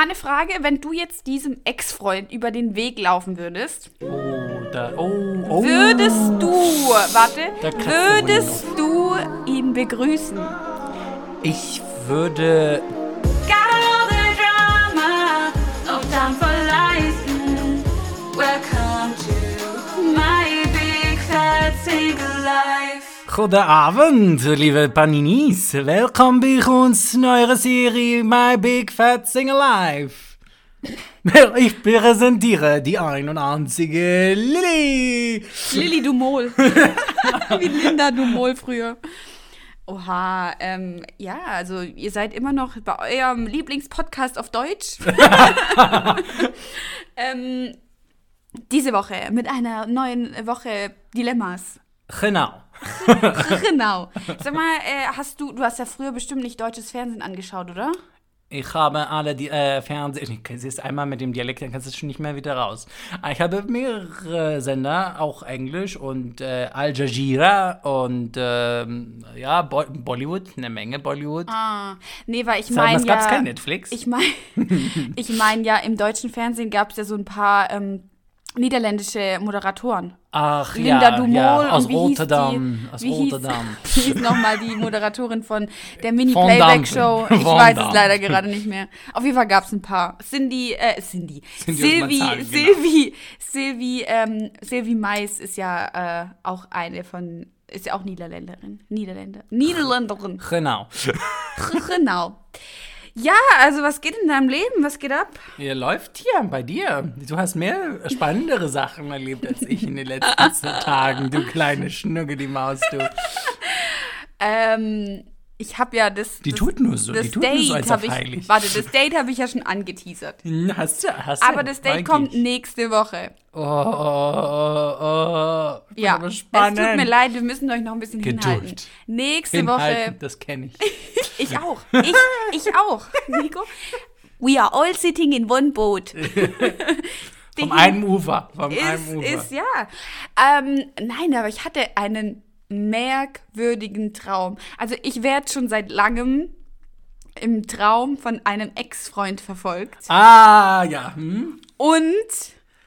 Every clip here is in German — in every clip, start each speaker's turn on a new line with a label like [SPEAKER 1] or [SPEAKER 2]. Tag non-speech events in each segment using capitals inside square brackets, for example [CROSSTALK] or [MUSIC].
[SPEAKER 1] Meine Frage, wenn du jetzt diesem Ex-Freund über den Weg laufen würdest,
[SPEAKER 2] Oh, da, oh, oh.
[SPEAKER 1] würdest du, warte, würdest du ihn begrüßen?
[SPEAKER 2] Ich würde. Guten Abend, liebe Paninis. Willkommen bei uns in eurer Serie My Big Fat Single Life. Ich präsentiere die ein und einzige Lilly.
[SPEAKER 1] Lilly Dumol. [LAUGHS] Wie Linda Dumol früher. Oha, ähm, ja, also ihr seid immer noch bei eurem Lieblingspodcast auf Deutsch. [LAUGHS] ähm, diese Woche mit einer neuen Woche Dilemmas.
[SPEAKER 2] Genau.
[SPEAKER 1] Genau. Sag mal, äh, hast du, du hast ja früher bestimmt nicht deutsches Fernsehen angeschaut, oder?
[SPEAKER 2] Ich habe alle die äh, Fernseh... Ich siehst einmal mit dem Dialekt, dann kannst du es schon nicht mehr wieder raus. Ich habe mehrere Sender, auch Englisch und äh, Al Jazeera und ähm, ja, Bo Bollywood, eine Menge Bollywood.
[SPEAKER 1] Ah, nee, weil ich meine ja...
[SPEAKER 2] gab's kein Netflix?
[SPEAKER 1] Ich meine, [LAUGHS] ich mein ja, im deutschen Fernsehen gab es ja so ein paar ähm, niederländische Moderatoren.
[SPEAKER 2] Ach
[SPEAKER 1] Linda
[SPEAKER 2] ja,
[SPEAKER 1] Dumol
[SPEAKER 2] ja, aus
[SPEAKER 1] und wie
[SPEAKER 2] Rotterdam,
[SPEAKER 1] hieß die,
[SPEAKER 2] aus
[SPEAKER 1] wie
[SPEAKER 2] Rotterdam.
[SPEAKER 1] Hieß, [LAUGHS] wie hieß nochmal die Moderatorin von der Mini-Playback-Show? [LAUGHS] Ich
[SPEAKER 2] Van
[SPEAKER 1] weiß es
[SPEAKER 2] Damme.
[SPEAKER 1] leider gerade nicht mehr. Auf jeden Fall gab es ein paar. Cindy, äh, Cindy.
[SPEAKER 2] Cindy genau.
[SPEAKER 1] Sylvie, Sylvie, ähm, Sylvie Mais ist ja äh, auch eine von, ist ja auch Niederländerin. Niederländer. Niederländerin.
[SPEAKER 2] Genau.
[SPEAKER 1] genau. Ja, also was geht in deinem Leben? Was geht ab?
[SPEAKER 2] Ihr läuft hier bei dir. Du hast mehr spannendere Sachen erlebt als ich in den letzten Tagen, du kleine Schnucke, die Maus, du. [LAUGHS]
[SPEAKER 1] Ähm, ich habe ja das.
[SPEAKER 2] Die
[SPEAKER 1] das,
[SPEAKER 2] tut nur so,
[SPEAKER 1] das
[SPEAKER 2] die tut nur so,
[SPEAKER 1] Date
[SPEAKER 2] als ob
[SPEAKER 1] ich,
[SPEAKER 2] heilig.
[SPEAKER 1] Warte, das Date habe ich ja schon angeteasert. [LAUGHS]
[SPEAKER 2] Hast du, hast du.
[SPEAKER 1] Aber das Date kommt nächste Woche.
[SPEAKER 2] Oh, oh, oh, oh.
[SPEAKER 1] Ja,
[SPEAKER 2] aber
[SPEAKER 1] es
[SPEAKER 2] spannend.
[SPEAKER 1] tut mir leid, wir müssen euch noch ein bisschen
[SPEAKER 2] Geduld.
[SPEAKER 1] hinhalten. Nächste
[SPEAKER 2] Hinhalten,
[SPEAKER 1] Woche,
[SPEAKER 2] das kenne ich. [LAUGHS]
[SPEAKER 1] ich auch, ich, ich auch, [LAUGHS] Nico. We are all sitting in one boat.
[SPEAKER 2] Vom einen Ufer. Vom
[SPEAKER 1] ist,
[SPEAKER 2] einen Ufer.
[SPEAKER 1] ist ja. Ähm, nein, aber ich hatte einen merkwürdigen Traum. Also ich werde schon seit langem im Traum von einem Ex-Freund verfolgt.
[SPEAKER 2] ah, ja. Hm?
[SPEAKER 1] Und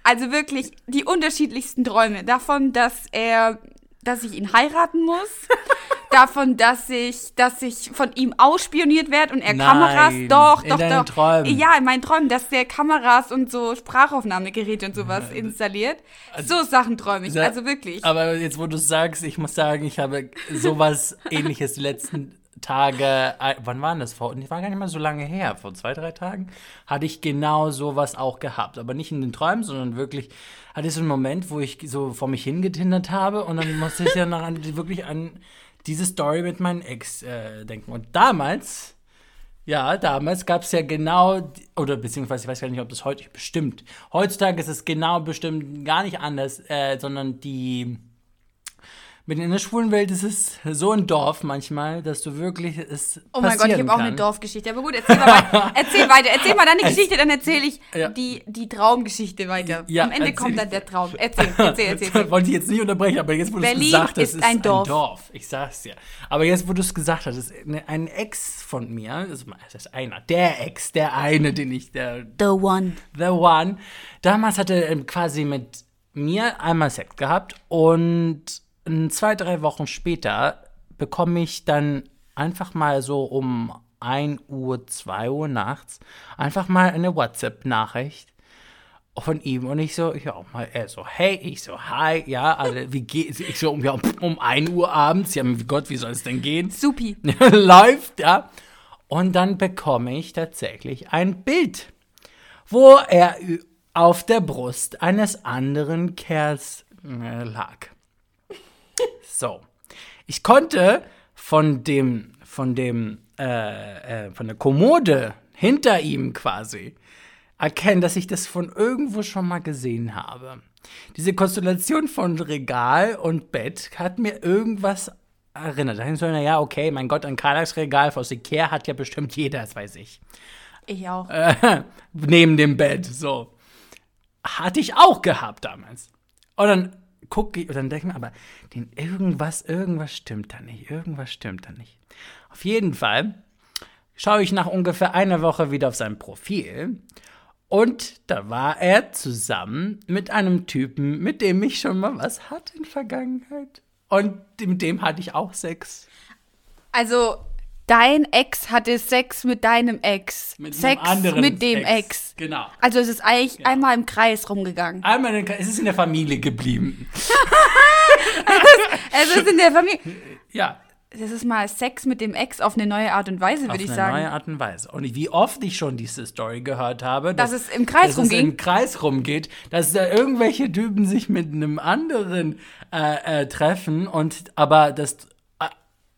[SPEAKER 1] also wirklich die unterschiedlichsten Träume. Davon, dass er, dass ich ihn heiraten muss. [LAUGHS] davon, dass ich, dass ich von ihm ausspioniert werde und er
[SPEAKER 2] Nein,
[SPEAKER 1] Kameras. Doch,
[SPEAKER 2] in
[SPEAKER 1] doch,
[SPEAKER 2] deinen
[SPEAKER 1] doch.
[SPEAKER 2] Träumen.
[SPEAKER 1] Ja, in meinen Träumen, dass der Kameras und so Sprachaufnahmegeräte und sowas installiert. so Sachen träume ich. Also wirklich.
[SPEAKER 2] Aber jetzt, wo du sagst, ich muss sagen, ich habe sowas ähnliches die letzten Tage, äh, wann waren das? Vor, das war gar nicht mal so lange her, vor zwei, drei Tagen, hatte ich genau sowas auch gehabt. Aber nicht in den Träumen, sondern wirklich, hatte ich so einen Moment, wo ich so vor mich hingetindert habe und dann musste ich ja noch an, wirklich an diese Story mit meinem Ex äh, denken. Und damals, ja, damals gab es ja genau, oder beziehungsweise ich weiß gar nicht, ob das heute bestimmt. Heutzutage ist es genau bestimmt gar nicht anders, äh, sondern die. Mit in der schwulen Welt ist es so ein Dorf manchmal, dass du wirklich es
[SPEAKER 1] Oh mein Gott, ich habe auch eine. Dorfgeschichte. Aber gut, erzähl, mal weiter. [LAUGHS] erzähl weiter. Erzähl mal deine
[SPEAKER 2] Es-
[SPEAKER 1] Geschichte, dann erzähle ich
[SPEAKER 2] Ja.
[SPEAKER 1] die, die Traumgeschichte weiter.
[SPEAKER 2] Ja,
[SPEAKER 1] Am Ende
[SPEAKER 2] erzähl.
[SPEAKER 1] kommt dann der Traum. Erzähl, erzähl, erzähl. [LAUGHS] erzähl.
[SPEAKER 2] Wollte ich jetzt nicht unterbrechen, aber jetzt, wo du es gesagt hast,
[SPEAKER 1] ist
[SPEAKER 2] ist
[SPEAKER 1] ein Dorf.
[SPEAKER 2] Ich sag's dir. Aber jetzt, wo du es gesagt hast, ist ein Ex von mir, das ist einer, der Ex, der eine, den ich, der
[SPEAKER 1] The One.
[SPEAKER 2] The One. Damals hat er ähm, quasi mit mir einmal Sex gehabt und zwei, drei Wochen später bekomme ich dann einfach mal so um 1 Uhr, 2 Uhr nachts einfach mal eine WhatsApp-Nachricht von ihm und ich so, ja, mal, er so, hey, ich so, hi, ja, also, wie geht's? Ich so, um, ja, um 1 Uhr abends, ja, Gott, wie soll es denn gehen?
[SPEAKER 1] Supi. [LAUGHS]
[SPEAKER 2] läuft, ja. Und dann bekomme ich tatsächlich ein Bild, wo er auf der Brust eines anderen Kerls äh, lag. So. Ich konnte von dem, von dem, äh, äh, von der Kommode hinter ihm quasi erkennen, dass ich das von irgendwo schon mal gesehen habe. Diese Konstellation von Regal und Bett hat mir irgendwas erinnert. Da so, ja, okay, mein Gott, ein Kallax-Regal aus Ikea hat ja bestimmt jeder, das weiß ich.
[SPEAKER 1] Ich auch.
[SPEAKER 2] Äh, [LAUGHS] neben dem Bett, so. Hatte ich auch gehabt damals. Und dann gucke ich, und dann denke ich mir, aber den irgendwas, irgendwas stimmt da nicht, irgendwas stimmt da nicht. Auf jeden Fall schaue ich nach ungefähr einer Woche wieder auf sein Profil. Und da war er zusammen mit einem Typen, mit dem ich schon mal was hatte in Vergangenheit. Und mit dem hatte ich auch Sex.
[SPEAKER 1] Also, dein Ex hatte Sex mit deinem Ex.
[SPEAKER 2] Mit
[SPEAKER 1] Sex mit dem
[SPEAKER 2] Ex.
[SPEAKER 1] Ex.
[SPEAKER 2] Genau.
[SPEAKER 1] Also, es ist eigentlich einmal im Kreis rumgegangen.
[SPEAKER 2] Einmal, in, es ist in der Familie geblieben. [LAUGHS]
[SPEAKER 1] Es ist in der Familie.
[SPEAKER 2] Ja,
[SPEAKER 1] Das ist mal Sex mit dem Ex auf eine neue Art und Weise,
[SPEAKER 2] auf
[SPEAKER 1] würde ich
[SPEAKER 2] eine
[SPEAKER 1] sagen.
[SPEAKER 2] neue Art und Weise. Und wie oft ich schon diese Story gehört habe,
[SPEAKER 1] Dass es im Kreis
[SPEAKER 2] dass
[SPEAKER 1] rumging?
[SPEAKER 2] es im Kreis rumgeht, dass da irgendwelche Typen sich mit einem anderen äh, äh, treffen und aber das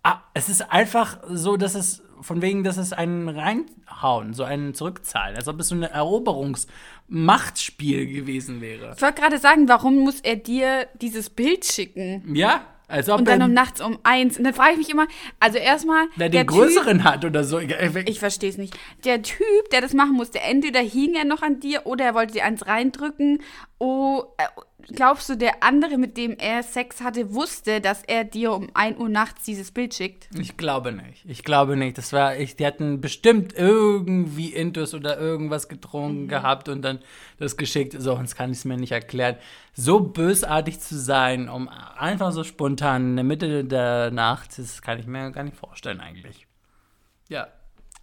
[SPEAKER 2] ah, es ist einfach so, dass es von wegen, dass es einen reinhauen, so einen zurückzahlen, als ob es so ein Eroberungsmachtspiel gewesen wäre.
[SPEAKER 1] Ich wollte gerade sagen, warum muss er dir dieses Bild schicken?
[SPEAKER 2] Ja, als ob
[SPEAKER 1] Und dann um nachts um eins. Und dann frage ich mich immer, also erstmal,
[SPEAKER 2] der den
[SPEAKER 1] Typ,
[SPEAKER 2] größeren hat oder so.
[SPEAKER 1] ich verstehe es nicht. Der Typ, der das machen musste, entweder hing er noch an dir oder er wollte dir eins reindrücken. Oh, äh, glaubst du, der andere, mit dem er Sex hatte, wusste, dass er dir um 1 Uhr nachts dieses Bild schickt?
[SPEAKER 2] Ich glaube nicht. Ich glaube nicht. Das war, ich, die hatten bestimmt irgendwie Intus oder irgendwas getrunken gehabt und dann das geschickt. So, sonst kann ich es mir nicht erklären. So bösartig zu sein, um einfach so spontan in der Mitte der Nacht, das kann ich mir gar nicht vorstellen eigentlich. Ja,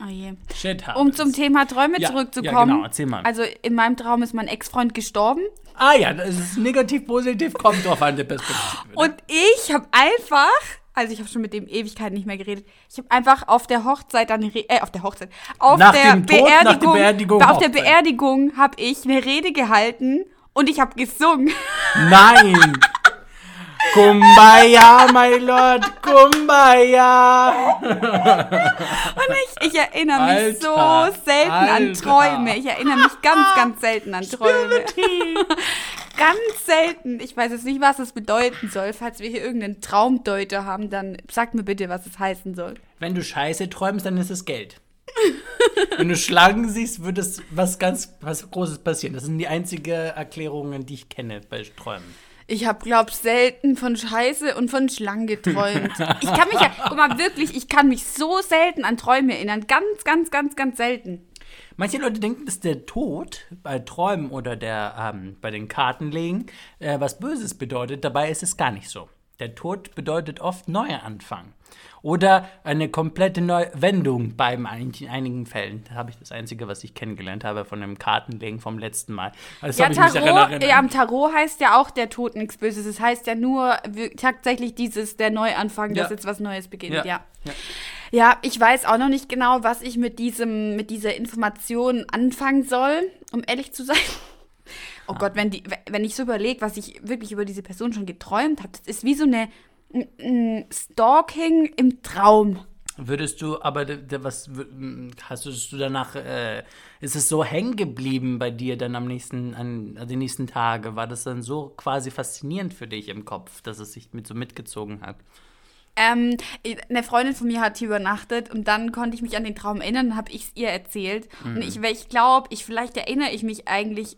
[SPEAKER 1] Oh je.
[SPEAKER 2] shit happens.
[SPEAKER 1] Um zum Thema Träume
[SPEAKER 2] Ja,
[SPEAKER 1] zurückzukommen.
[SPEAKER 2] ja, genau, erzähl mal.
[SPEAKER 1] Also in meinem Traum ist mein Ex-Freund gestorben.
[SPEAKER 2] Ah ja, das ist negativ, positiv, kommt drauf an der Perspektive. ne?
[SPEAKER 1] Und ich habe einfach, also ich habe schon mit dem Ewigkeit nicht mehr geredet, ich habe einfach auf der Hochzeit eine Re äh, auf der Hochzeit, auf
[SPEAKER 2] Nach
[SPEAKER 1] der
[SPEAKER 2] Tod,
[SPEAKER 1] Beerdigung,
[SPEAKER 2] Beerdigung
[SPEAKER 1] auf der. Beerdigung habe ich eine Rede gehalten und ich habe gesungen.
[SPEAKER 2] Nein! [LAUGHS] Kumbaya, my Lord, Kumbaya!
[SPEAKER 1] Und ich, ich erinnere mich
[SPEAKER 2] Alter,
[SPEAKER 1] so selten an
[SPEAKER 2] Alter.
[SPEAKER 1] Träume. Ich erinnere mich ganz, ganz selten an Träume. [LAUGHS] ganz selten. Ich weiß jetzt nicht, was es bedeuten soll. Falls wir hier irgendeinen Traumdeuter haben, dann sagt mir bitte, was es heißen soll.
[SPEAKER 2] Wenn du Scheiße träumst, dann ist es Geld. [LAUGHS] Wenn du Schlangen siehst, wird es was ganz was Großes passieren. Das sind die einzigen Erklärungen, die ich kenne bei Träumen.
[SPEAKER 1] Ich habe, glaub selten von Scheiße und von Schlangen geträumt. Ich kann mich ja, guck mal, wirklich, ich kann mich so selten an Träume erinnern. Ganz, ganz, ganz, ganz selten.
[SPEAKER 2] Manche Leute denken, dass der Tod bei Träumen oder der, ähm, bei den Kartenlegen äh, was Böses bedeutet. Dabei ist es gar nicht so. Der Tod bedeutet oft Neuanfang. Oder eine komplette Neuwendung bei einigen, Fällen. Da habe ich das Einzige, was ich kennengelernt habe von dem Kartenlegen vom letzten Mal. Also,
[SPEAKER 1] Ja, Tarot, ja, am Tarot heißt ja auch der Tod nichts Böses. Es heißt ja nur tatsächlich dieses, der Neuanfang, dass
[SPEAKER 2] Ja.
[SPEAKER 1] jetzt was Neues beginnt,
[SPEAKER 2] Ja.
[SPEAKER 1] ja.
[SPEAKER 2] Ja.
[SPEAKER 1] Ja, ich weiß auch noch nicht genau, was ich mit diesem, mit dieser Information anfangen soll, um ehrlich zu sein. Oh Gott, wenn, die, wenn ich so überlege, was ich wirklich über diese Person schon geträumt habe, das ist wie so eine ein- ein Stalking im Traum.
[SPEAKER 2] Würdest du, aber was hast du danach, äh, ist es so hängen geblieben bei dir dann am nächsten, an, an die nächsten Tage? War das dann so quasi faszinierend für dich im Kopf, dass es sich mit so mitgezogen hat?
[SPEAKER 1] Ähm, eine Freundin von mir hat hier übernachtet und dann konnte ich mich an den Traum erinnern, dann habe ich es ihr erzählt. Und ich, ich glaube, ich, vielleicht erinnere ich mich eigentlich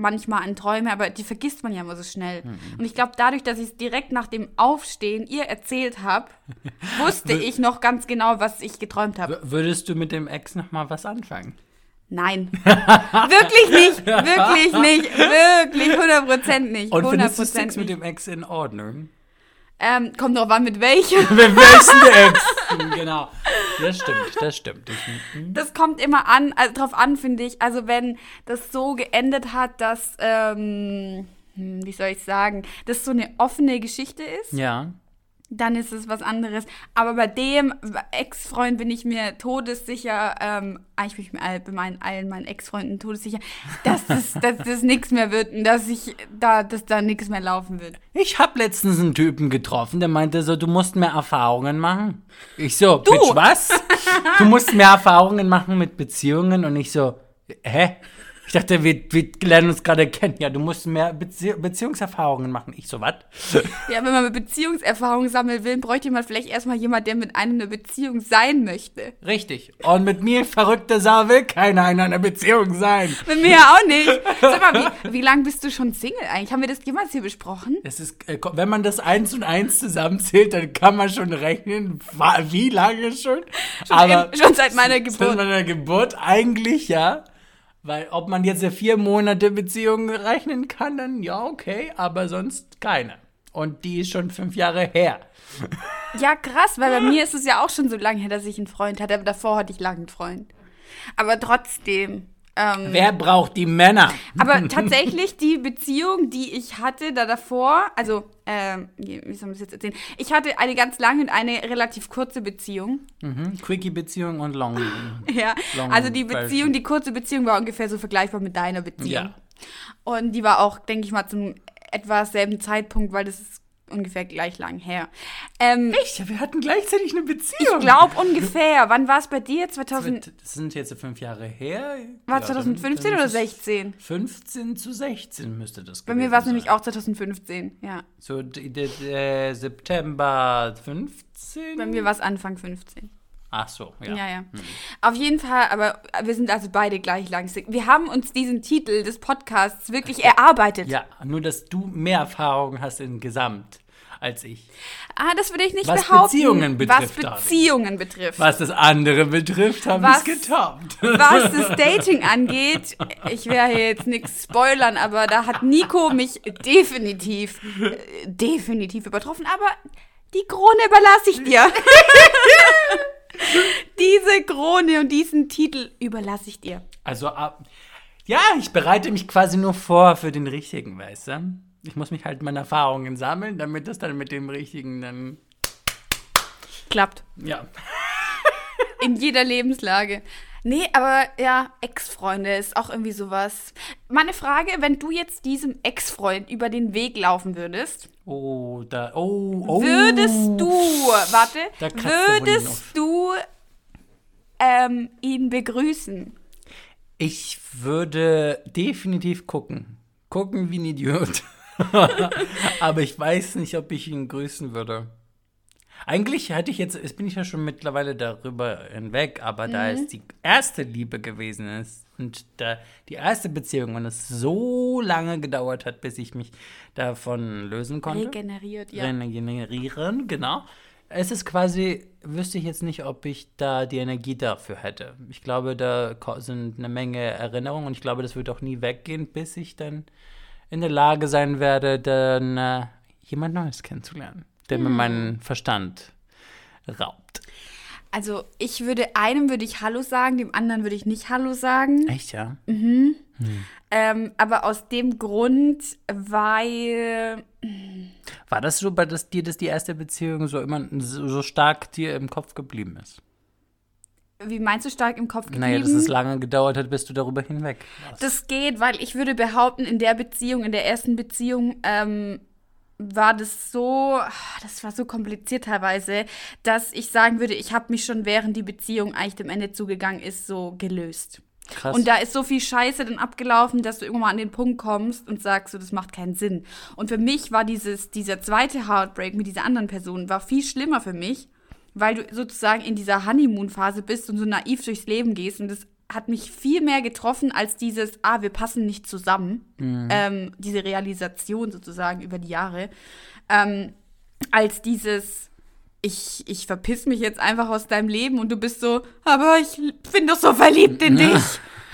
[SPEAKER 1] manchmal an Träume, aber die vergisst man ja immer so schnell. Und ich glaube, dadurch, dass ich es direkt nach dem Aufstehen ihr erzählt habe, [LAUGHS] wusste ich noch ganz genau, was ich geträumt habe.
[SPEAKER 2] Würdest du mit dem Ex noch mal was anfangen?
[SPEAKER 1] Nein. [LAUGHS] wirklich nicht. Wirklich nicht. Wirklich. 100% nicht.
[SPEAKER 2] Und findest du
[SPEAKER 1] 100%
[SPEAKER 2] Sex mit dem Ex in Ordnung?
[SPEAKER 1] Ähm, kommt drauf an, mit welchem. [LAUGHS]
[SPEAKER 2] Mit welchen Ex? Genau. Das stimmt, das stimmt. Ich-
[SPEAKER 1] Das kommt immer an, also drauf an, finde ich. Also wenn das so geendet hat, dass, ähm, hm, wie soll ich sagen, das so eine offene Geschichte ist,
[SPEAKER 2] Ja.
[SPEAKER 1] Dann ist es was anderes. Aber bei dem Ex-Freund bin ich mir todessicher, ähm, eigentlich bin ich mir all, bei meinen, allen meinen Ex-Freunden todessicher, dass das, [LAUGHS] dass das nichts mehr wird und dass ich da, dass da nichts mehr laufen wird.
[SPEAKER 2] Ich habe letztens einen Typen getroffen, der meinte so, du musst mehr Erfahrungen machen. Ich so,
[SPEAKER 1] Du!
[SPEAKER 2] Bitch, was? [LAUGHS] du musst mehr Erfahrungen machen mit Beziehungen und ich so, hä? Ich dachte, wir, wir lernen uns gerade kennen. Ja, du musst mehr Bezie Beziehungserfahrungen machen. Ich so, was? [LAUGHS]
[SPEAKER 1] Ja, wenn man Beziehungserfahrung sammeln will, bräuchte man vielleicht erstmal jemand, der mit einem eine Beziehung sein möchte.
[SPEAKER 2] Richtig. Und mit mir, verrückte Sau, will keiner in einer Beziehung sein.
[SPEAKER 1] Mit mir auch nicht. [LAUGHS] Sag mal, wie, wie lange bist du schon Single eigentlich? Haben wir das jemals hier besprochen?
[SPEAKER 2] Es ist, äh, wenn man das eins und eins zusammenzählt, dann kann man schon rechnen, wie lange schon.
[SPEAKER 1] Schon im- schon seit meiner Geburt.
[SPEAKER 2] Seit meiner Geburt eigentlich, ja. Weil ob man jetzt vier Monate Beziehung rechnen kann, dann ja, okay, aber sonst keine. Und die ist schon fünf Jahre her. [LAUGHS]
[SPEAKER 1] Ja, krass, weil bei mir ist es ja auch schon so lange her, dass ich einen Freund hatte. Aber davor hatte ich lange einen Freund. Aber trotzdem. Ähm,
[SPEAKER 2] Wer braucht die Männer?
[SPEAKER 1] aber [LAUGHS] tatsächlich die Beziehung, die ich hatte da davor, also, ähm, wie soll man das jetzt erzählen? Ich hatte eine ganz lange und eine relativ kurze Beziehung.
[SPEAKER 2] Mhm. Quickie-Beziehung und Long. [LAUGHS]
[SPEAKER 1] Ja,
[SPEAKER 2] Long
[SPEAKER 1] also die. Beziehung, die kurze Beziehung war ungefähr so vergleichbar mit deiner Beziehung.
[SPEAKER 2] Ja.
[SPEAKER 1] Und die war auch, denke ich mal, zum etwa selben Zeitpunkt, weil das ist ungefähr gleich lang her. Ähm,
[SPEAKER 2] Echt? Ja, wir hatten gleichzeitig eine Beziehung.
[SPEAKER 1] ich glaube ungefähr. Wann war es bei dir? 2000,
[SPEAKER 2] Das sind jetzt fünf Jahre her.
[SPEAKER 1] war
[SPEAKER 2] Ja,
[SPEAKER 1] 2015
[SPEAKER 2] dann- dann
[SPEAKER 1] oder
[SPEAKER 2] ist es
[SPEAKER 1] 16?
[SPEAKER 2] 15 zu 16 müsste das
[SPEAKER 1] Bei mir war es nämlich auch 2015, ja.
[SPEAKER 2] So, September 15?
[SPEAKER 1] Bei mir war es Anfang 15.
[SPEAKER 2] Ach so, ja.
[SPEAKER 1] Ja, ja. Auf jeden Fall, aber wir sind also beide gleich lang. Wir haben uns diesen Titel des Podcasts wirklich erarbeitet.
[SPEAKER 2] Ja, nur dass du mehr Erfahrung hast in Gesamt als ich.
[SPEAKER 1] Ah, das würde ich nicht
[SPEAKER 2] Was
[SPEAKER 1] behaupten.
[SPEAKER 2] Beziehungen betrifft,
[SPEAKER 1] Was. Beziehungen betrifft.
[SPEAKER 2] Was das andere betrifft, haben wir es
[SPEAKER 1] Was-
[SPEAKER 2] getoppt.
[SPEAKER 1] Was das [LAUGHS] Dating angeht, ich werde hier jetzt nichts spoilern, aber da hat Nico mich definitiv, äh, definitiv übertroffen. Aber die Krone überlasse ich dir. [LAUGHS] [LAUGHS] Diese Krone und diesen Titel überlasse ich dir.
[SPEAKER 2] Also, ab- ja, ich bereite mich quasi nur vor für den richtigen, weißt du? Ich muss mich halt meine Erfahrungen sammeln, damit das dann mit dem richtigen dann,
[SPEAKER 1] Klappt.
[SPEAKER 2] ja.
[SPEAKER 1] In jeder Lebenslage. Nee, aber ja, Ex-Freunde ist auch irgendwie sowas. Meine Frage, wenn du jetzt diesem Ex-Freund über den Weg laufen würdest,
[SPEAKER 2] Oh, da, oh, oh.
[SPEAKER 1] würdest du, warte, würdest du ähm, ihn begrüßen?
[SPEAKER 2] Ich würde definitiv gucken. Gucken wie ein Idiot. [LAUGHS] Aber ich weiß nicht, ob ich ihn grüßen würde. Eigentlich hätte ich jetzt, jetzt bin ich ja schon mittlerweile darüber hinweg, aber da
[SPEAKER 1] Mhm.
[SPEAKER 2] es die erste Liebe gewesen ist und da die erste Beziehung und es so lange gedauert hat, bis ich mich davon lösen konnte.
[SPEAKER 1] Regeneriert, ja.
[SPEAKER 2] Regenerieren, genau. Es ist quasi, wüsste ich jetzt nicht, ob ich da die Energie dafür hätte. Ich glaube, da sind eine Menge Erinnerungen und ich glaube, das wird auch nie weggehen, bis ich dann in der Lage sein werde, dann äh, jemand Neues kennenzulernen, der mir meinen Verstand raubt.
[SPEAKER 1] Also ich würde einem würde ich Hallo sagen, dem anderen würde ich nicht Hallo sagen.
[SPEAKER 2] Echt, ja?
[SPEAKER 1] Ähm, aber aus dem Grund, weil
[SPEAKER 2] War das so, bei das, dir das die erste Beziehung so immer so, so stark dir im Kopf geblieben ist?
[SPEAKER 1] wie meinst du stark im Kopf geblieben?
[SPEAKER 2] Naja, dass es lange gedauert hat, bis du darüber hinweg warst.
[SPEAKER 1] Das geht, weil ich würde behaupten, in der Beziehung, in der ersten Beziehung, ähm, war das so, ah, das war so kompliziert teilweise, dass ich sagen würde, ich habe mich schon während die Beziehung eigentlich dem Ende zugegangen ist, so gelöst.
[SPEAKER 2] Krass.
[SPEAKER 1] Und da ist so viel Scheiße dann abgelaufen, dass du irgendwann mal an den Punkt kommst und sagst, so, das macht keinen Sinn. Und für mich war dieses, dieser zweite Heartbreak mit dieser anderen Person, war viel schlimmer für mich, weil du sozusagen in dieser Honeymoon-Phase bist und so naiv durchs Leben gehst. Und das hat mich viel mehr getroffen als dieses, ah, wir passen nicht zusammen. Ähm, diese Realisation sozusagen über die Jahre. Ähm, als dieses, ich, ich verpiss mich jetzt einfach aus deinem Leben und du bist so, aber ich bin doch so verliebt in [LAUGHS] dich.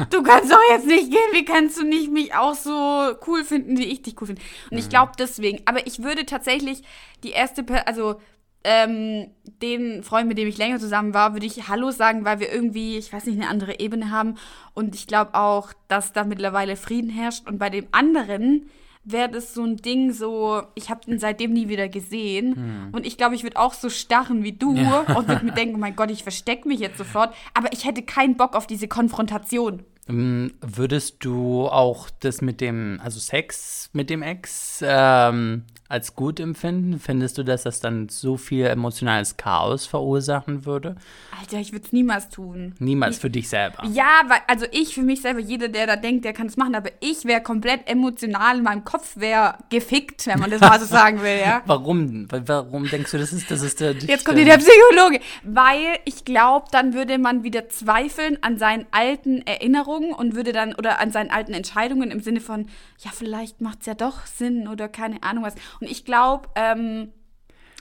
[SPEAKER 1] Du kannst doch jetzt nicht gehen, wie kannst du nicht mich auch so cool finden, wie ich dich cool finde? Und ich glaube deswegen, aber ich würde tatsächlich die erste, also ähm, den Freund, mit dem ich länger zusammen war, würde ich Hallo sagen, weil wir irgendwie, ich weiß nicht, eine andere Ebene haben. Und ich glaube auch, dass da mittlerweile Frieden herrscht. Und bei dem anderen wäre das so ein Ding, so, ich habe den seitdem nie wieder gesehen. Und ich glaube, ich würde auch so starren wie du [LAUGHS] und würde mir denken, oh mein Gott, ich verstecke mich jetzt sofort. Aber ich hätte keinen Bock auf diese Konfrontation.
[SPEAKER 2] Ähm, Würdest du auch das mit dem, also Sex mit dem Ex, ähm, als gut empfinden? Findest du, dass das dann so viel emotionales Chaos verursachen würde?
[SPEAKER 1] Alter, ich würde es niemals tun.
[SPEAKER 2] Niemals für dich selber.
[SPEAKER 1] Ja, weil, also ich für mich selber, jeder, der da denkt, der kann es machen, aber ich wäre komplett emotional, in meinem Kopf wäre gefickt, wenn man das mal so [LAUGHS] sagen will, ja.
[SPEAKER 2] Warum? Warum denkst du, das ist, das ist der.
[SPEAKER 1] Jetzt kommt hier der Psychologe. Weil ich glaube, dann würde man wieder zweifeln an seinen alten Erinnerungen und würde dann, oder an seinen alten Entscheidungen im Sinne von, ja, vielleicht macht es ja doch Sinn oder keine Ahnung was. Und ich glaube, ähm,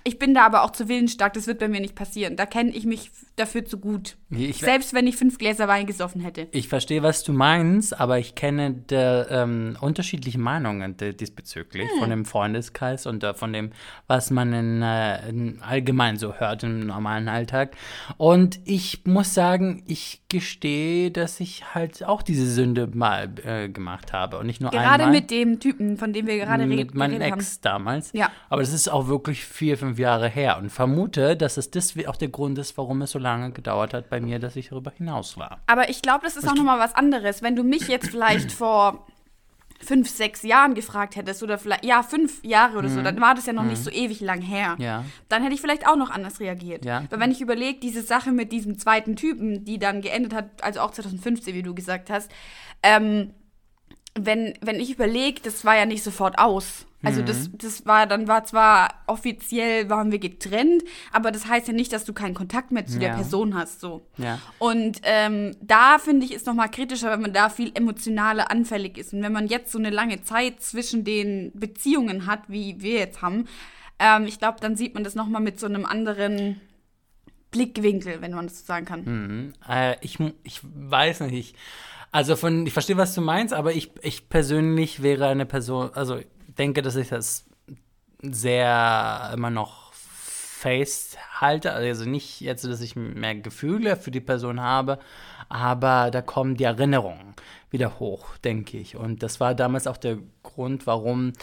[SPEAKER 1] ich bin da aber auch zu willensstark, das wird bei mir nicht passieren. Da kenne ich mich dafür zu gut.
[SPEAKER 2] Ich-
[SPEAKER 1] Selbst wenn ich fünf Gläser Wein gesoffen hätte.
[SPEAKER 2] Ich verstehe, was du meinst, aber ich kenne der, ähm, unterschiedliche Meinungen diesbezüglich
[SPEAKER 1] Hm.
[SPEAKER 2] von dem Freundeskreis und äh, von dem, was man in, äh, in allgemein so hört im normalen Alltag. Und ich muss sagen, ich gestehe, dass ich halt auch diese Sünde mal äh, gemacht habe und nicht nur
[SPEAKER 1] Gerade
[SPEAKER 2] einmal.
[SPEAKER 1] mit dem Typen, von dem wir gerade
[SPEAKER 2] mit
[SPEAKER 1] reden.
[SPEAKER 2] meinem
[SPEAKER 1] geredet haben.
[SPEAKER 2] Ex damals.
[SPEAKER 1] Ja.
[SPEAKER 2] Aber das ist auch wirklich vier, fünf Jahre her und vermute, dass es das auch der Grund ist, warum es so lange gedauert hat bei mir, dass ich darüber hinaus war.
[SPEAKER 1] Aber ich glaube, das ist auch nochmal was anderes. Wenn du mich jetzt vielleicht vor fünf, sechs Jahren gefragt hättest oder vielleicht, ja, fünf Jahre oder so, dann war das ja noch nicht so ewig lang her.
[SPEAKER 2] Mhm. Ja.
[SPEAKER 1] Dann hätte ich vielleicht auch noch anders reagiert.
[SPEAKER 2] Ja.
[SPEAKER 1] Weil wenn ich überlege, diese Sache mit diesem zweiten Typen, die dann geendet hat, also auch 2015, wie du gesagt hast, ähm, wenn, wenn ich überlege, das war ja nicht sofort aus. Also das,
[SPEAKER 2] Mhm.
[SPEAKER 1] das war, dann war zwar offiziell waren wir getrennt, aber das heißt ja nicht, dass du keinen Kontakt mehr zu der
[SPEAKER 2] Ja.
[SPEAKER 1] Person hast. So.
[SPEAKER 2] Ja.
[SPEAKER 1] Und ähm, da finde ich, ist noch mal kritischer, wenn man da viel emotionaler anfällig ist. Und wenn man jetzt so eine lange Zeit zwischen den Beziehungen hat, wie wir jetzt haben, ähm, ich glaube, dann sieht man das noch mal mit so einem anderen Blickwinkel, wenn man das so sagen kann.
[SPEAKER 2] Mhm. Äh, ich, ich weiß nicht. Ich, also von, ich verstehe, was du meinst, aber ich, ich persönlich wäre eine Person, also denke, dass ich das sehr immer noch festhalte. Also nicht jetzt, dass ich mehr Gefühle für die Person habe, aber da kommen die Erinnerungen wieder hoch, denke ich. Und das war damals auch der Grund, warum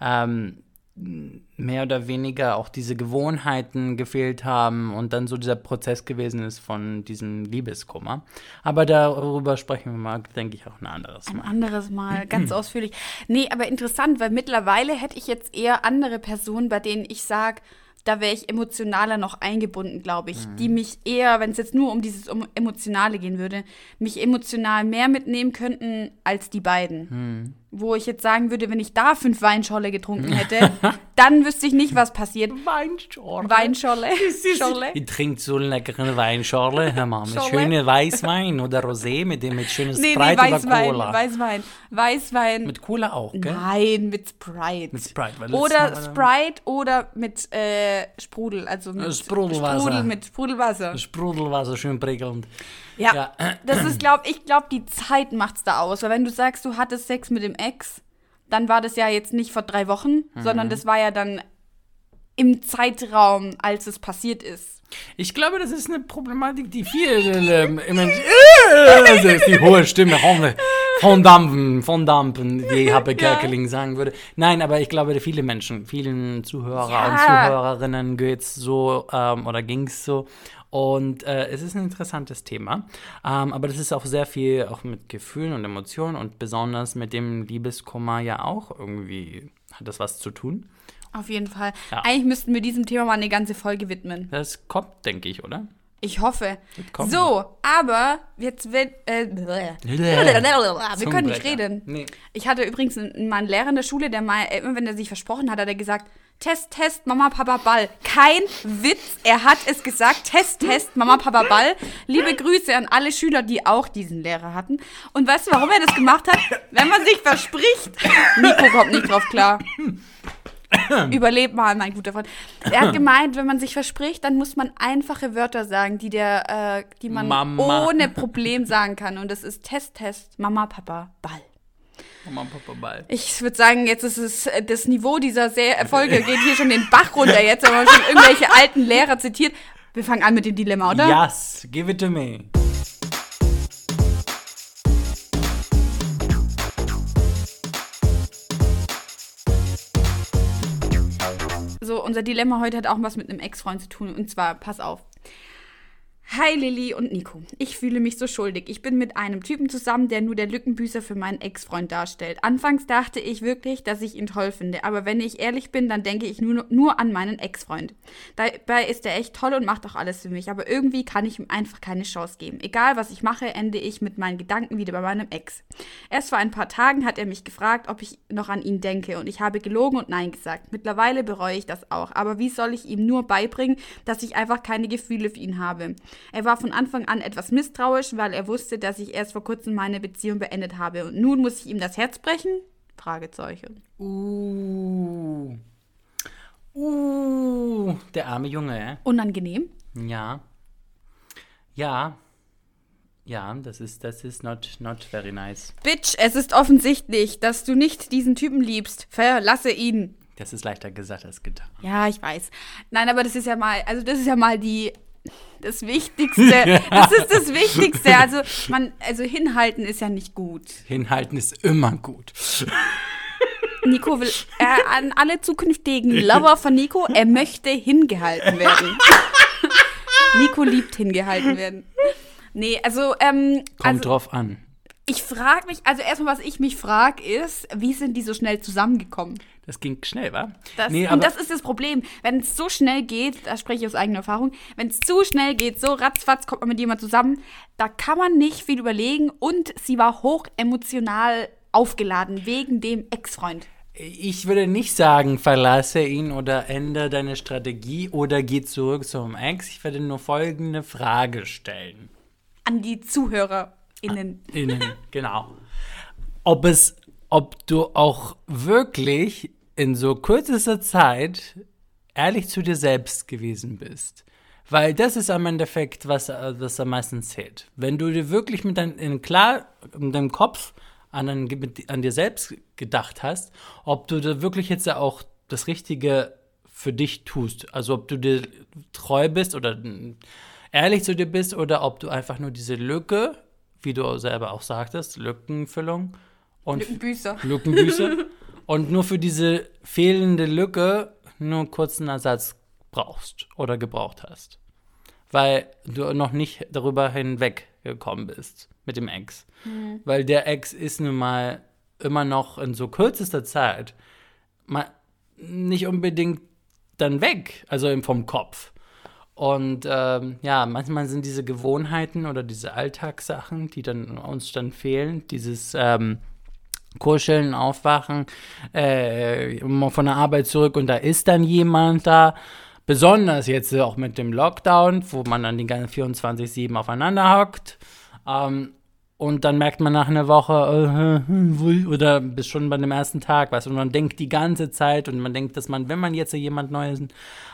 [SPEAKER 2] ähm, mehr oder weniger auch diese Gewohnheiten gefehlt haben und dann so dieser Prozess gewesen ist von diesem Liebeskummer. Aber darüber sprechen wir mal, denke ich, auch ein anderes
[SPEAKER 1] Ein
[SPEAKER 2] Mal.
[SPEAKER 1] anderes Mal, [CLEARS THROAT] ganz ausführlich. Nee, aber interessant, weil mittlerweile hätte ich jetzt eher andere Personen, bei denen ich sage, da wäre ich emotionaler noch eingebunden, glaube ich, die mich eher, wenn es jetzt nur um dieses Emotionale gehen würde, mich emotional mehr mitnehmen könnten als die beiden. Wo ich jetzt sagen würde, wenn ich da fünf Weinscholle getrunken [LAUGHS] hätte, dann wüsste ich nicht, was passiert.
[SPEAKER 2] Weinschorle.
[SPEAKER 1] Weinscholle. [LAUGHS] Scholle.
[SPEAKER 2] Ich trinke so einen leckeren Weinschorle, hör mal, mit schönem Weißwein oder Rosé, mit dem mit schönem
[SPEAKER 1] Nee, nee,
[SPEAKER 2] Sprite oder
[SPEAKER 1] Weißwein,
[SPEAKER 2] Cola.
[SPEAKER 1] Weißwein. Weißwein.
[SPEAKER 2] Mit Cola auch, gell?
[SPEAKER 1] Nein, mit Sprite.
[SPEAKER 2] Mit Sprite,
[SPEAKER 1] Oder Sprite oder mit äh, Sprudel, also mit
[SPEAKER 2] Sprudelwasser.
[SPEAKER 1] Sprudel mit Sprudelwasser.
[SPEAKER 2] Sprudelwasser, schön prickelnd.
[SPEAKER 1] Ja,
[SPEAKER 2] Ja.
[SPEAKER 1] das ist, glaub ich, glaube, die Zeit macht's da aus. Weil wenn du sagst, du hattest Sex mit dem Ex, dann war das ja jetzt nicht vor drei Wochen,
[SPEAKER 2] Mhm.
[SPEAKER 1] sondern das war ja dann im Zeitraum, als es passiert ist.
[SPEAKER 2] Ich glaube, das ist eine Problematik, die viele. Äh, [LAUGHS] das ist die hohe Stimme von, Dampfen, von Dampen, wie Happe [LAUGHS] Kerkeling sagen würde. Nein, aber ich glaube, viele Menschen, vielen Zuhörer
[SPEAKER 1] Ja.
[SPEAKER 2] und Zuhörerinnen geht's so ähm, oder ging's so. Und äh, es ist ein interessantes Thema. Ähm, aber das ist auch sehr viel auch mit Gefühlen und Emotionen und besonders mit dem Liebeskummer ja auch irgendwie hat das was zu tun.
[SPEAKER 1] Auf jeden Fall.
[SPEAKER 2] Ja.
[SPEAKER 1] Eigentlich müssten wir diesem Thema mal eine ganze Folge widmen.
[SPEAKER 2] Das kommt, denke ich, oder?
[SPEAKER 1] Ich hoffe. So, aber jetzt wird. Äh, [LAUGHS] wir können nicht reden.
[SPEAKER 2] Nee.
[SPEAKER 1] Ich hatte übrigens einen, mal einen Lehrer in der Schule, der mal, äh, immer wenn er sich versprochen hat, hat er gesagt, Test, Test, Mama, Papa, Ball. Kein Witz, er hat es gesagt, Test, Test, Mama, Papa, Ball. Liebe Grüße an alle Schüler, die auch diesen Lehrer hatten. Und weißt du, warum er das gemacht hat? Wenn man sich verspricht. Nico kommt nicht drauf klar. Überlebt mal, mein guter Freund. Er hat gemeint, wenn man sich verspricht, dann muss man einfache Wörter sagen, die, der, äh, die man
[SPEAKER 2] Mama.
[SPEAKER 1] ohne Problem sagen kann. Und das ist Test, Test, Mama, Papa, Ball.
[SPEAKER 2] Mama, Papa, Ball.
[SPEAKER 1] Ich würde sagen, jetzt ist es äh, das Niveau dieser Se- Folge geht hier schon den Bach runter. Jetzt haben wir schon irgendwelche alten Lehrer zitiert. Wir fangen an mit dem Dilemma, oder?
[SPEAKER 2] Yes, give it to me.
[SPEAKER 1] So, unser Dilemma heute hat auch was mit einem Ex-Freund zu tun. Und zwar, pass auf. Hi Lilly und Nico. Ich fühle mich so schuldig. Ich bin mit einem Typen zusammen, der nur der Lückenbüßer für meinen Ex-Freund darstellt. Anfangs dachte ich wirklich, dass ich ihn toll finde, aber wenn ich ehrlich bin, dann denke ich nur, nur an meinen Ex-Freund. Dabei ist er echt toll und macht auch alles für mich, aber irgendwie kann ich ihm einfach keine Chance geben. Egal was ich mache, ende ich mit meinen Gedanken wieder bei meinem Ex. Erst vor ein paar Tagen hat er mich gefragt, ob ich noch an ihn denke und ich habe gelogen und Nein gesagt. Mittlerweile bereue ich das auch, aber wie soll ich ihm nur beibringen, dass ich einfach keine Gefühle für ihn habe? Er war von Anfang an etwas misstrauisch, weil er wusste, dass ich erst vor kurzem meine Beziehung beendet habe. Und nun muss ich ihm das Herz brechen? Fragezeichen.
[SPEAKER 2] Uh. Uh. Der arme Junge?
[SPEAKER 1] Unangenehm?
[SPEAKER 2] Ja. Ja. Ja, das ist, das ist not, not very nice.
[SPEAKER 1] Bitch, es ist offensichtlich, dass du nicht diesen Typen liebst. Verlasse ihn.
[SPEAKER 2] Das ist leichter gesagt als getan.
[SPEAKER 1] Ja, ich weiß. Nein, aber das ist ja mal, also das ist ja mal die das Wichtigste. Das ist das Wichtigste. Also, man, also hinhalten ist ja nicht gut.
[SPEAKER 2] Hinhalten ist immer gut.
[SPEAKER 1] Nico will, äh, an alle zukünftigen Lover von Nico, er möchte hingehalten werden. Nico liebt hingehalten werden. Nee, also, ähm.
[SPEAKER 2] Kommt
[SPEAKER 1] also,
[SPEAKER 2] drauf an.
[SPEAKER 1] Ich frage mich, also erstmal, was ich mich frage, ist, wie sind die so schnell zusammengekommen?
[SPEAKER 2] Das ging schnell, wa?
[SPEAKER 1] Das, nee, und das ist das Problem. Wenn es so schnell geht, da spreche ich aus eigener Erfahrung, wenn es zu schnell geht, so ratzfatz kommt man mit jemand zusammen, da kann man nicht viel überlegen und sie war hoch emotional aufgeladen wegen dem Ex-Freund.
[SPEAKER 2] Ich würde nicht sagen, verlasse ihn oder ändere deine Strategie oder geh zurück zum Ex. Ich werde nur folgende Frage stellen.
[SPEAKER 1] An die Zuhörer. Innen.
[SPEAKER 2] Innen, genau. Ob es, ob du auch wirklich in so kürzester Zeit ehrlich zu dir selbst gewesen bist. Weil das ist am Endeffekt, was, was am meisten zählt. Wenn du dir wirklich mit deinem, klar, in deinem Kopf an, an dir selbst gedacht hast, ob du da wirklich jetzt auch das Richtige für dich tust. Also ob du dir treu bist oder ehrlich zu dir bist oder ob du einfach nur diese Lücke wie du selber auch sagtest, Lückenfüllung und
[SPEAKER 1] Lückenbüßer. [LAUGHS]
[SPEAKER 2] Lückenbüßer und nur für diese fehlende Lücke nur einen kurzen Ersatz brauchst oder gebraucht hast. Weil du noch nicht darüber hinweggekommen bist mit dem Ex. Mhm. Weil der Ex ist nun mal immer noch in so kürzester Zeit mal nicht unbedingt dann weg, also vom Kopf. Und ähm, ja, manchmal sind diese Gewohnheiten oder diese Alltagssachen, die dann uns dann fehlen, dieses ähm, Kuscheln, Aufwachen, äh, von der Arbeit zurück und da ist dann jemand da. Besonders jetzt auch mit dem Lockdown, wo man dann die ganzen 24-7 aufeinander hockt. Ähm, und dann merkt man nach einer Woche, äh, [LAUGHS] oder bis schon bei dem ersten Tag, was, und man denkt die ganze Zeit und man denkt, dass man, wenn man jetzt jemand Neues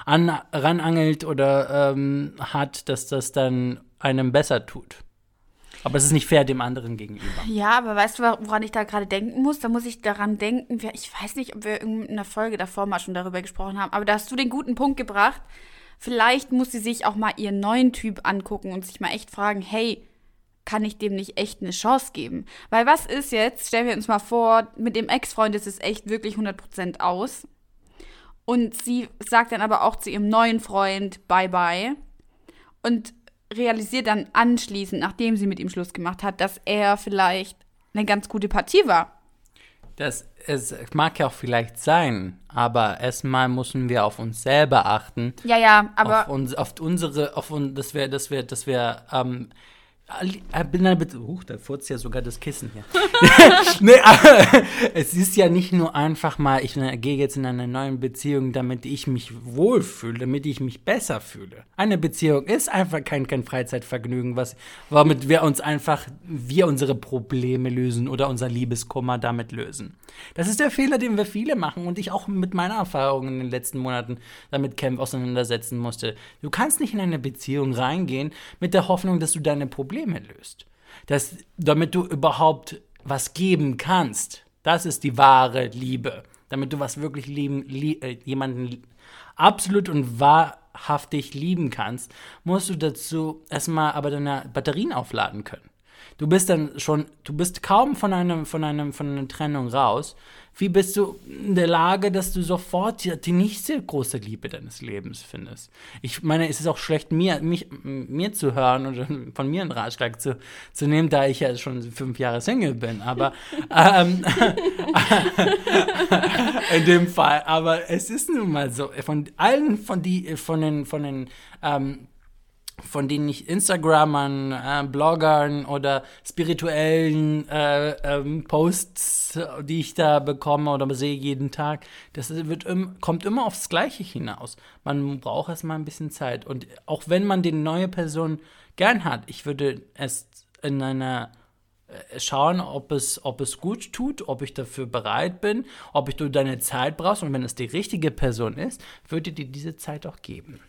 [SPEAKER 2] an, ranangelt oder ähm, hat, dass das dann einem besser tut. Aber es ist nicht fair dem anderen gegenüber.
[SPEAKER 1] Ja, aber weißt du, woran ich da gerade denken muss? Da muss ich daran denken, ich weiß nicht, ob wir in einer Folge davor mal schon darüber gesprochen haben, aber da hast du den guten Punkt gebracht. Vielleicht muss sie sich auch mal ihren neuen Typ angucken und sich mal echt fragen, hey, kann ich dem nicht echt eine Chance geben? Weil was ist jetzt, stellen wir uns mal vor, mit dem Ex-Freund ist es echt wirklich 100% aus. Und sie sagt dann aber auch zu ihrem neuen Freund Bye-bye und realisiert dann anschließend, nachdem sie mit ihm Schluss gemacht hat, dass er vielleicht eine ganz gute Partie war.
[SPEAKER 2] Das es mag ja auch vielleicht sein, aber erstmal müssen wir auf uns selber achten.
[SPEAKER 1] Ja, ja, aber
[SPEAKER 2] auf, uns, auf unsere, auf uns, dass wir, dass wir, dass wir ähm, äh, bin da bitte. Huch, da furzt ja sogar das Kissen hier. [LAUGHS] nee, aber es ist ja nicht nur einfach mal, ich gehe jetzt in eine neue Beziehung, damit ich mich wohlfühle, damit ich mich besser fühle. Eine Beziehung ist einfach kein, kein Freizeitvergnügen, was, womit wir uns einfach, wir unsere Probleme lösen oder unser Liebeskummer damit lösen. Das ist der Fehler, den wir viele machen und ich auch mit meiner Erfahrung in den letzten Monaten damit kämpfen, auseinandersetzen musste. Du kannst nicht in eine Beziehung reingehen mit der Hoffnung, dass du deine Probleme Probleme löst. Das, damit du überhaupt was geben kannst. Das ist die wahre Liebe. Damit du was wirklich lieben, lie äh, jemanden absolut und wahrhaftig lieben kannst, musst du dazu erstmal aber deine Batterien aufladen können. Du bist dann schon, du bist kaum von einem, von einem, von einer Trennung raus. Wie bist du in der Lage, dass du sofort die, nächste große Liebe deines Lebens findest? Ich meine, es ist auch schlecht, mir, mich, mir zu hören und [LAUGHS] von mir einen Ratschlag zu, zu nehmen, da ich ja schon fünf Jahre Single bin. Aber [LAUGHS] ähm, [LAUGHS] in dem Fall. Aber es ist nun mal so. Von allen von die, von den, von den ähm, von denen ich Instagramern, äh, Bloggern oder spirituellen äh, ähm, Posts, die ich da bekomme oder sehe jeden Tag, das wird kommt immer aufs Gleiche hinaus. Man braucht erstmal ein bisschen Zeit. Und auch wenn man die neue Person gern hat, ich würde es in einer äh, schauen, ob es, ob es gut tut, ob ich dafür bereit bin, ob ich du deine Zeit brauchst und wenn es die richtige Person ist, würde dir diese Zeit auch geben.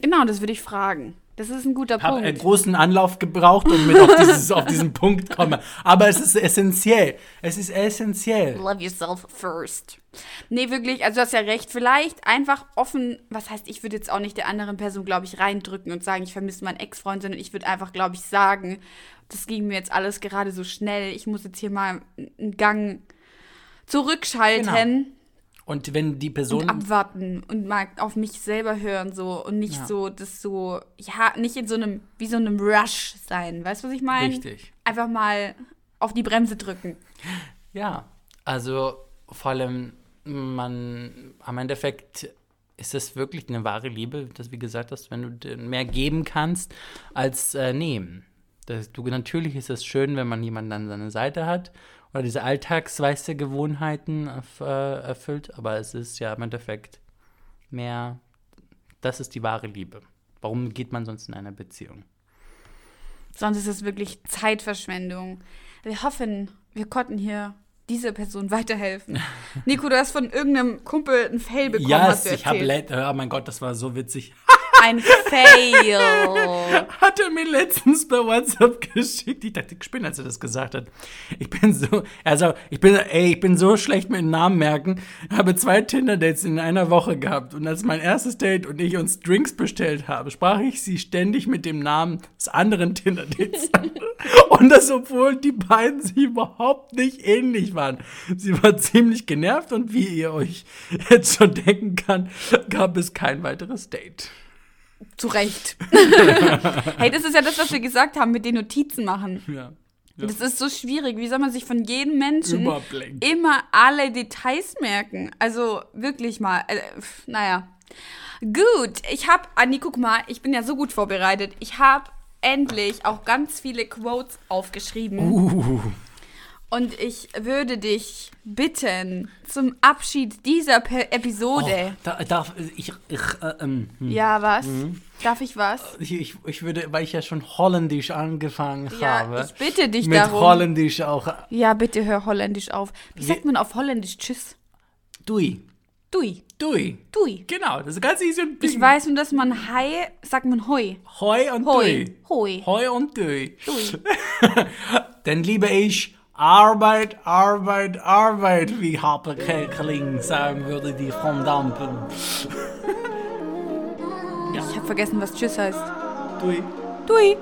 [SPEAKER 1] Genau, das würde ich fragen. Das ist ein guter
[SPEAKER 2] Ich habe
[SPEAKER 1] Punkt.
[SPEAKER 2] einen großen Anlauf gebraucht, um mit auf, dieses, [LAUGHS] auf diesen Punkt komme. Aber es ist essentiell. Es ist essentiell.
[SPEAKER 1] Love yourself first. Nee, wirklich, also du hast ja recht. Vielleicht einfach offen, was heißt, ich würde jetzt auch nicht der anderen Person, glaube ich, reindrücken und sagen, ich vermisse meinen Ex-Freund, sondern ich würde einfach, glaube ich, sagen, das ging mir jetzt alles gerade so schnell. Ich muss jetzt hier mal einen Gang zurückschalten
[SPEAKER 2] Und wenn die
[SPEAKER 1] und
[SPEAKER 2] Person.
[SPEAKER 1] abwarten und mal auf mich selber hören so und nicht
[SPEAKER 2] Ja.
[SPEAKER 1] so das so ja nicht in so einem wie so einem Rush sein weißt du was ich meine
[SPEAKER 2] Richtig.
[SPEAKER 1] einfach mal auf die Bremse drücken
[SPEAKER 2] Ja, also vor allem, man, am Endeffekt ist es wirklich eine wahre Liebe, das wie gesagt hast, wenn du mehr geben kannst als äh, nehmen. Das, du, natürlich ist es schön, wenn man jemanden an seiner Seite hat oder diese alltagsweise Gewohnheiten äh, erfüllt, aber es ist ja im Endeffekt mehr, das ist die wahre Liebe. Warum geht man sonst in eine Beziehung?
[SPEAKER 1] sonst ist es wirklich Zeitverschwendung wir hoffen wir konnten hier dieser Person weiterhelfen [LAUGHS] Nico du hast von irgendeinem Kumpel ein Fail bekommen hast
[SPEAKER 2] yes, ich habe, oh mein Gott, das war so witzig. [LAUGHS]
[SPEAKER 1] ein Fail [LAUGHS]
[SPEAKER 2] hat er mir letztens bei WhatsApp geschickt. Ich dachte, ich spinne, als er das gesagt hat. Ich bin so, also ich bin, ey, ich bin so schlecht mit Namen merken. Habe zwei Tinder-Dates in einer Woche gehabt und als mein erstes Date und ich uns Drinks bestellt habe, sprach ich sie ständig mit dem Namen des anderen Tinder-Dates an. [LAUGHS] Und das, obwohl die beiden sich überhaupt nicht ähnlich waren. Sie war ziemlich genervt und wie ihr euch jetzt schon denken kann, gab es kein weiteres Date.
[SPEAKER 1] Zu Recht [LAUGHS] hey das ist ja das was wir gesagt haben mit den Notizen machen
[SPEAKER 2] Ja.
[SPEAKER 1] Das ist so schwierig. Wie soll man sich von jedem Menschen
[SPEAKER 2] Überblick.
[SPEAKER 1] immer alle Details merken? Also wirklich mal. Äh, pf, naja. Gut, ich habe, Anni, guck mal, ich bin ja so gut vorbereitet. Ich habe endlich auch ganz viele Quotes aufgeschrieben.
[SPEAKER 2] Uh.
[SPEAKER 1] Und ich würde dich bitten, zum Abschied dieser Pe Episode.
[SPEAKER 2] Da, darf ich, ich, äh, ähm, hm.
[SPEAKER 1] Ja, was?
[SPEAKER 2] Mhm.
[SPEAKER 1] Darf ich was?
[SPEAKER 2] ich, ich, würde, weil ich ja schon holländisch angefangen
[SPEAKER 1] Ja,
[SPEAKER 2] habe.
[SPEAKER 1] ich bitte dich
[SPEAKER 2] mit
[SPEAKER 1] darum.
[SPEAKER 2] holländisch auch.
[SPEAKER 1] Ja, bitte hör holländisch auf. Wie sagt man auf holländisch Tschüss?
[SPEAKER 2] Dui.
[SPEAKER 1] Dui.
[SPEAKER 2] Dui.
[SPEAKER 1] Dui.
[SPEAKER 2] Genau, das ist ganz easy und
[SPEAKER 1] Ich weiß nur, dass man Hai, sagt man Hoi.
[SPEAKER 2] Hoi und
[SPEAKER 1] Hoi.
[SPEAKER 2] Dui.
[SPEAKER 1] Hoi.
[SPEAKER 2] Hoi und Dui.
[SPEAKER 1] Dui. [LAUGHS]
[SPEAKER 2] Dann liebe ich Arbeit, Arbeit, Arbeit, wie Harper Kerkeling sagen würde, die von Dampen.
[SPEAKER 1] Ich habe vergessen, was Tschüss heißt.
[SPEAKER 2] Dui.
[SPEAKER 1] Dui.